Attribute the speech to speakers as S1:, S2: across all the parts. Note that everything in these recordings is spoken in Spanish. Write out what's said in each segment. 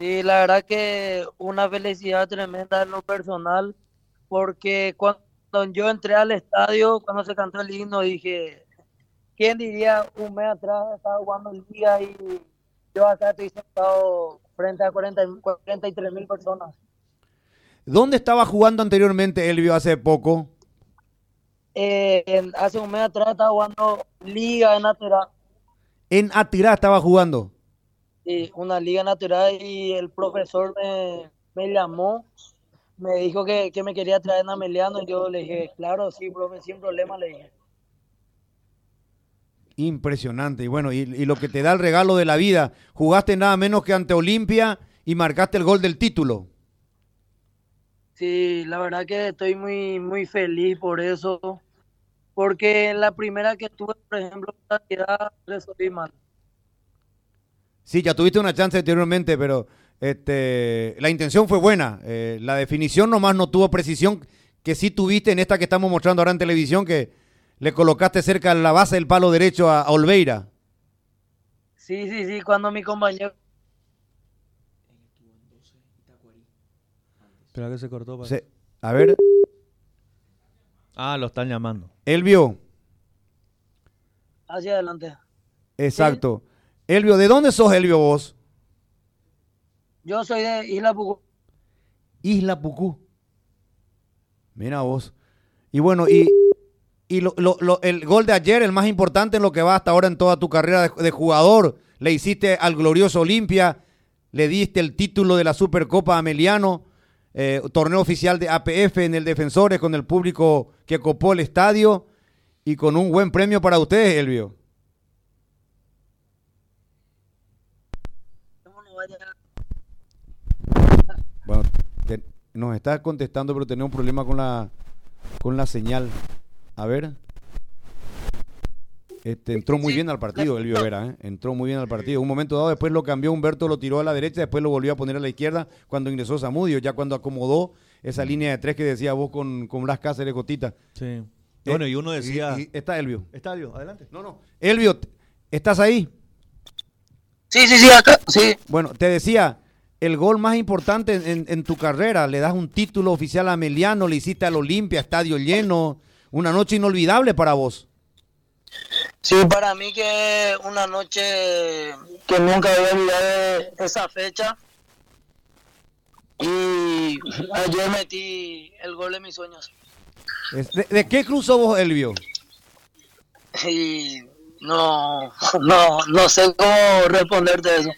S1: Sí, la verdad que una felicidad tremenda en lo personal, porque cuando yo entré al estadio, cuando se cantó el himno, dije, ¿quién diría un mes atrás estaba jugando el día y yo acá estoy sentado frente a 40, 43 mil personas?
S2: ¿Dónde estaba jugando anteriormente Elvio hace poco?
S1: Eh, en- hace un mes atrás estaba jugando liga en Aterá,
S2: En Atirá estaba jugando.
S1: Sí, una liga natural y el profesor me, me llamó, me dijo que, que me quería traer a Meliano y yo le dije, claro, sí, profe, sin problema, le dije.
S2: Impresionante. Y bueno, y, y lo que te da el regalo de la vida, jugaste nada menos que ante Olimpia y marcaste el gol del título.
S1: Sí, la verdad que estoy muy, muy feliz por eso, porque en la primera que tuve, por ejemplo, cantidad resolví mal.
S2: Sí, ya tuviste una chance anteriormente, pero este, la intención fue buena. Eh, la definición nomás no tuvo precisión que sí tuviste en esta que estamos mostrando ahora en televisión, que le colocaste cerca de la base del palo derecho a, a Olveira.
S1: Sí, sí, sí, cuando mi compañero
S3: Espera que se cortó. pa-
S2: Se- a ver,
S3: Ah, lo están llamando.
S2: Elvio,
S1: hacia adelante,
S2: exacto. Elvio, ¿de dónde sos Elvio vos?
S1: yo soy de Isla Pucú.
S2: Isla Pucú. Mira vos. Y bueno, y, y lo- lo- lo- el gol de ayer, el más importante en lo que va hasta ahora en toda tu carrera de, de jugador, le hiciste al glorioso Olimpia, le diste el título de la Supercopa a Ameliano, eh, torneo oficial de APF en el Defensores con el público que copó el estadio y con un buen premio para ustedes, Elvio. Bueno, te- nos está contestando, pero tenemos un problema con la, con la señal. A ver. Este, entró muy bien al partido, Elvio Vera, ¿eh? entró muy bien al partido. Un momento dado, después lo cambió Humberto, lo tiró a la derecha, después lo volvió a poner a la izquierda cuando ingresó Zamudio, ya cuando acomodó esa línea de tres que decía vos con, con Blas Cáceres, Gotita.
S3: Sí. Bueno, y uno
S2: Eh,
S3: decía.
S2: y- y está Elvio.
S3: Adelante.
S2: No, no. Elvio, ¿estás ahí?
S1: Sí, sí, sí, acá, sí.
S2: Bueno, te decía, el gol más importante en, en tu carrera, le das un título oficial a Meliano, le hiciste al Olimpia, estadio lleno, una noche inolvidable para vos.
S1: Sí, para mí que una noche que nunca voy a olvidar esa fecha. Y ayer metí el gol de mis sueños.
S2: ¿De, de qué cruzó vos, Elvio?
S1: Y no, no, no sé cómo responderte eso.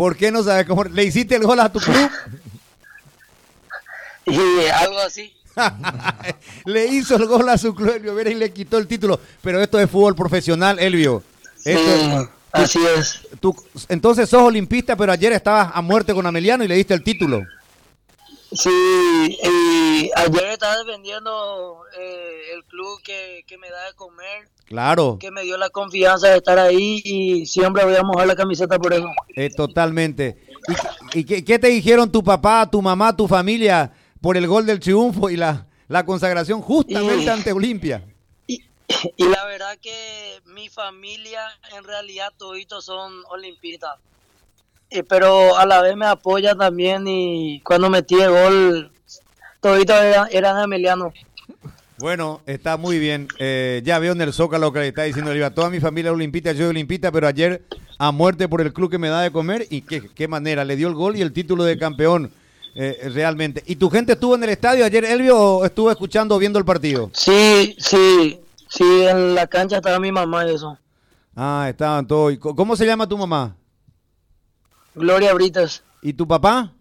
S2: ¿Por qué no sabes cómo? ¿Le hiciste el gol a tu club?
S1: Y algo así.
S2: le hizo el gol a su club, Elvio Vera, y le quitó el título. Pero esto es fútbol profesional, Elvio.
S1: Sí,
S2: Esto es-
S1: así es.
S2: tú- entonces sos olimpista, pero ayer estabas a muerte con Ameliano y le diste el título.
S1: Sí, y ayer estaba defendiendo eh, el club que, que me da de comer,
S2: Claro.
S1: que me dio la confianza de estar ahí y siempre voy a mojar la camiseta por eso.
S2: Eh, totalmente. ¿Y, y qué, qué te dijeron tu papá, tu mamá, tu familia por el gol del triunfo y la, la consagración justamente
S1: Y-
S2: ante Olimpia?
S1: Y, y la verdad que mi familia en realidad toditos son olimpistas. Eh, pero a la vez me apoya también y cuando metí el gol, toditos eran, eran emilianos.
S2: Bueno, está muy bien. Eh, ya veo en el Zócalo que le está diciendo Oliva, toda mi familia olimpita, yo olimpita, pero ayer a muerte por el club que me da de comer y qué, qué manera, le dio el gol y el título de campeón eh, realmente. ¿Y tu gente estuvo en el estadio ayer, Elvio, o estuvo escuchando o viendo el partido?
S1: Sí, sí, sí, en la cancha estaba mi mamá y eso.
S2: Ah, estaban todos. ¿Y co- ¿Cómo se llama tu mamá?
S1: Gloria Brites,
S2: ¿Y tu papá?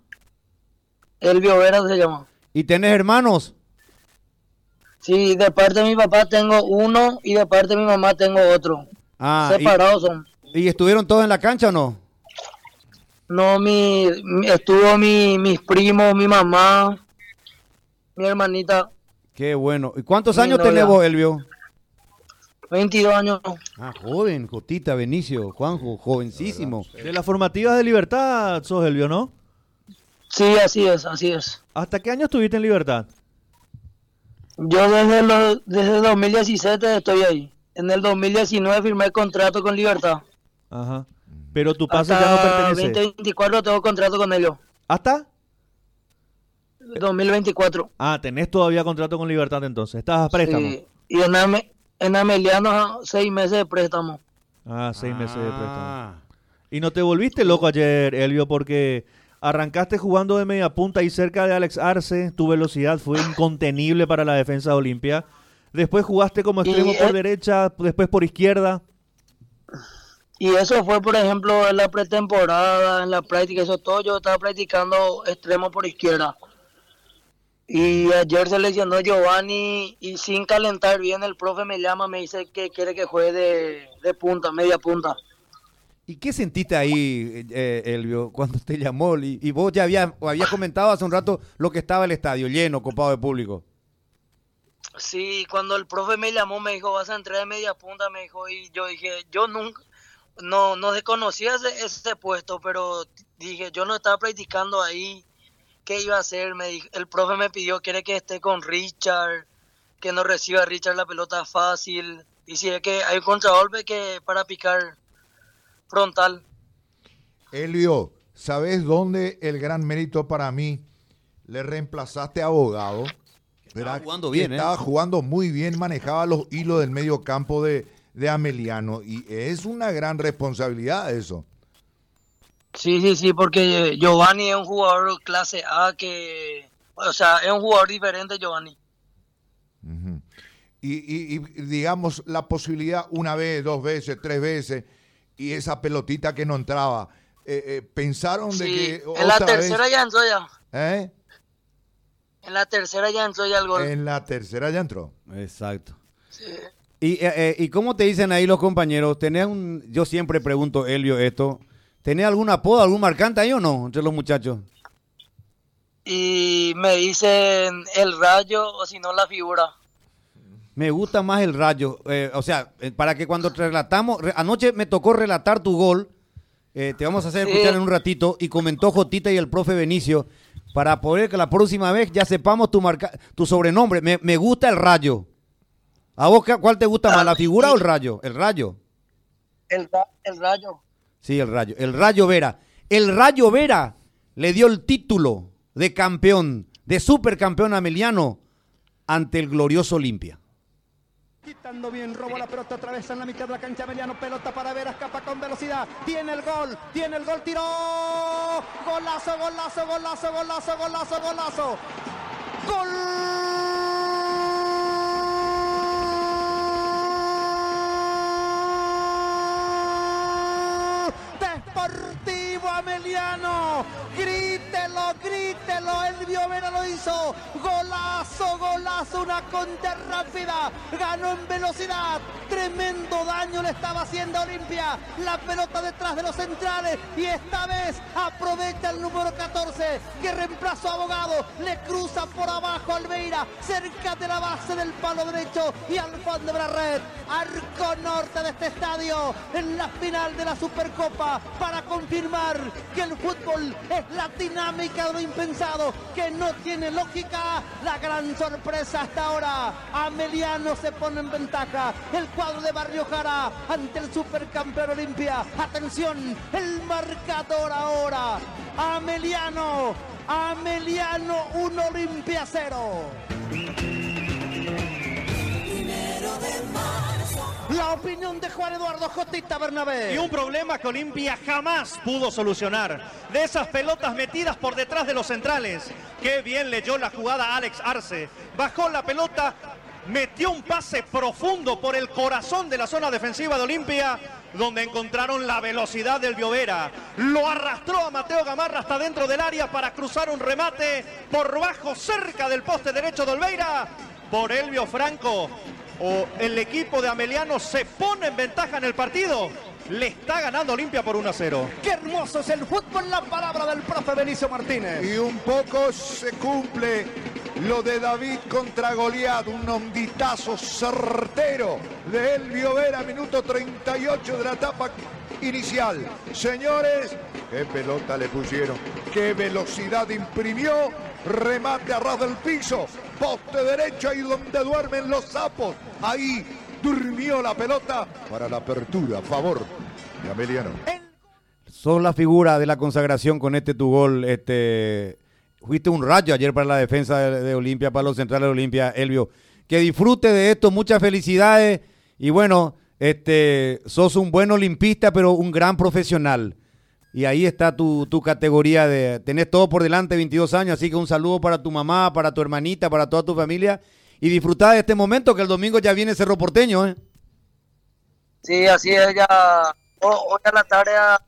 S1: Elvio Vera se llama.
S2: ¿Y tenés hermanos?
S1: Sí, de parte de mi papá tengo uno y de parte de mi mamá tengo otro.
S2: Ah, y-
S1: Separados son.
S2: ¿Y estuvieron todos en la cancha o no?
S1: No, mi, mi- estuvo mi, mis primos, mi mamá, mi hermanita,
S2: Qué bueno. ¿Y cuántos
S1: Mi
S2: años
S1: novia.
S2: tenés vos, Elvio?
S1: 22 años.
S2: Ah, joven, Jotita, Benicio, Juanjo, jovencísimo.
S3: De las formativas de Libertad sos Elvio, ¿no?
S1: Sí, así es, así es.
S3: ¿Hasta qué año estuviste en Libertad?
S1: Yo desde, los, desde 2017 estoy ahí. En el 2019 firmé el contrato con Libertad.
S3: Ajá. Pero tu pase ya no
S1: Hasta
S3: pertenece.
S1: 2024 tengo contrato con ellos.
S3: ¿Hasta?
S1: 2024.
S3: Ah, tenés todavía contrato con Libertad entonces. Estás a préstamo.
S1: Sí. Y en, Ame- en Ameliano, seis meses de préstamo.
S3: Ah, seis meses de préstamo.
S2: Ah.
S3: Y no te volviste loco ayer, Elvio, porque arrancaste jugando de media punta y cerca de Alex Arce. Tu velocidad fue incontenible para la defensa de Olimpia. Después jugaste como
S1: Y,
S3: extremo por
S1: eh,
S3: derecha, después por izquierda.
S1: Y eso fue, por ejemplo, en la pretemporada, en la práctica, eso todo. Yo estaba practicando extremo por izquierda. Y ayer se lesionó Giovanni y sin calentar bien, el profe me llama, me dice que quiere que juegue de, de punta, media punta.
S2: ¿Y qué sentiste ahí, eh, Elvio, cuando te llamó? Y, vos ya habías había comentado hace un rato lo que estaba el estadio lleno, copado de público.
S1: Sí, cuando el profe me llamó, me dijo, vas a entrar de media punta, me dijo, y yo dije, yo nunca, no, no desconocía ese, ese puesto, pero dije, yo no estaba practicando ahí, ¿qué iba a hacer? Me dijo, el profe me pidió, quiere que esté con Richard, que no reciba Richard la pelota fácil, y si es que hay un contragolpe que para picar frontal.
S4: Elvio, ¿sabes dónde el gran mérito para mí? Le reemplazaste a abogado. ¿verdad?
S2: jugando
S4: Que
S2: bien, ¿eh?
S4: Estaba jugando muy bien, manejaba los hilos del medio campo de, de Ameliano. Y es una gran responsabilidad eso.
S1: Sí, sí, sí, porque Giovanni es un jugador clase A que, o sea, es un jugador diferente Giovanni.
S4: Y, y- y, digamos la posibilidad una vez, dos veces, tres veces, y esa pelotita que no entraba. eh, eh, pensaron de
S1: Sí,
S4: que
S1: en la tercera
S4: vez,
S1: ya entró ya.
S4: ¿eh?
S1: En la tercera ya entró ya el gol.
S4: En la tercera ya entró.
S2: Exacto. ¿Y, eh, eh, ¿Y cómo te dicen ahí los compañeros? ¿Tenés un, yo siempre pregunto, Elvio, esto. ¿Tenés algún apodo, algún marcante ahí o no entre los muchachos?
S1: Y me dicen el rayo o si no la figura.
S2: Me gusta más el rayo. eh, o sea, eh, para que cuando te relatamos, re- anoche me tocó relatar tu gol. eh, te vamos a hacer escuchar en un ratito. Y comentó Jotita y el profe Benicio. Para poder que la próxima vez ya sepamos tu marca, tu sobrenombre. Me, me gusta el rayo. ¿A vos cuál te gusta más, la figura o el rayo? El rayo.
S1: El, el rayo.
S2: Sí, el Rayo. El Rayo Vera. El Rayo Vera le dio el título de campeón, de supercampeón ameliano ante el glorioso Olimpia.
S5: Quitando bien, robó la pelota otra vez en la mitad de la cancha. Emiliano, pelota para ver, escapa con velocidad. Tiene el gol, tiene el gol, tiró. Golazo, golazo, golazo, golazo, golazo, golazo. Gol. Deportivo Ameliano. Grítelo, grítelo. Elvio Vera lo hizo. Golazo, golazo. Una contra rápida. Ganó en velocidad. Tremendo daño le estaba haciendo Olimpia. La pelota detrás de los centrales. Y esta vez aprovecha el número 14 que reemplazó a Abogado. Le cruza por abajo a Alveira. Cerca de la base del palo derecho. Y al fondo de la red. Arco norte de este estadio. En la final de la Supercopa. Para confirmar que el fútbol es la dinámica de lo impensado. Que no tiene lógica. La gran sorpresa hasta ahora. Ameliano se pone en ventaja. El cuadro de Barrio Jara ante el supercampeón Olimpia. Atención, el marcador ahora. Ameliano. Ameliano 1 Olimpia 0. La opinión de Juan Eduardo Jotita Bernabé.
S6: Y un problema que Olimpia jamás pudo solucionar. De esas pelotas metidas por detrás de los centrales. Qué bien leyó la jugada Alex Arce. Bajó la pelota, metió un pase profundo por el corazón de la zona defensiva de Olimpia, donde encontraron la velocidad del Biovera. Lo arrastró a Mateo Gamarra hasta dentro del área para cruzar un remate por bajo, cerca del poste derecho de Olveira. Por Elvio Franco, o el equipo de Ameliano se pone en ventaja en el partido. Le está ganando Olimpia por 1 a 0.
S5: Qué hermoso es el fútbol, la palabra del profe Benicio Martínez.
S4: Y un poco se cumple lo de David contra Goliat, un onditazo certero de Elvio Vera, minuto 38 de la etapa inicial. Señores, qué pelota le pusieron, qué velocidad imprimió, remate a ras del piso, poste derecho ahí donde duermen los sapos, ahí durmió la pelota para la apertura a favor de Ameliano.
S5: El
S2: sos la figura de la consagración con este tu gol. Este, fuiste un rayo ayer para la defensa de, Olimpia, para los centrales de Olimpia, Elvio. Que disfrute de esto, muchas felicidades. Y bueno, este, sos un buen olimpista, pero un gran profesional. Y ahí está tu, tu categoría de. Tenés todo por delante, 22 años. Así que un saludo para tu mamá, para tu hermanita, para toda tu familia. Y disfrutar de este momento que el domingo ya viene Cerro Porteño. ¿eh?
S1: Sí, así es, ya ho- hoy a la tarde a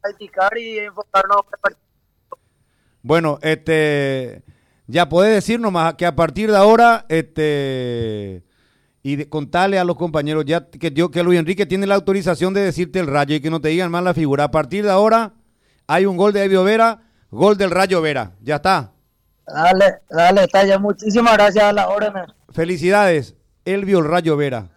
S1: practicar y enfocarnos en el partido.
S2: Bueno, este. Ya podés decir nomás que a partir de ahora, este. Y de- contarle a los compañeros ya que, yo, que Luis Enrique tiene la autorización de decirte el rayo y que no te digan más la figura. A partir de ahora hay un gol de Evio Vera, gol del Rayo Vera. Ya está.
S1: Dale, dale, Talla, muchísimas gracias a las órdenes.
S2: Felicidades, Elvio el Rayo Vera.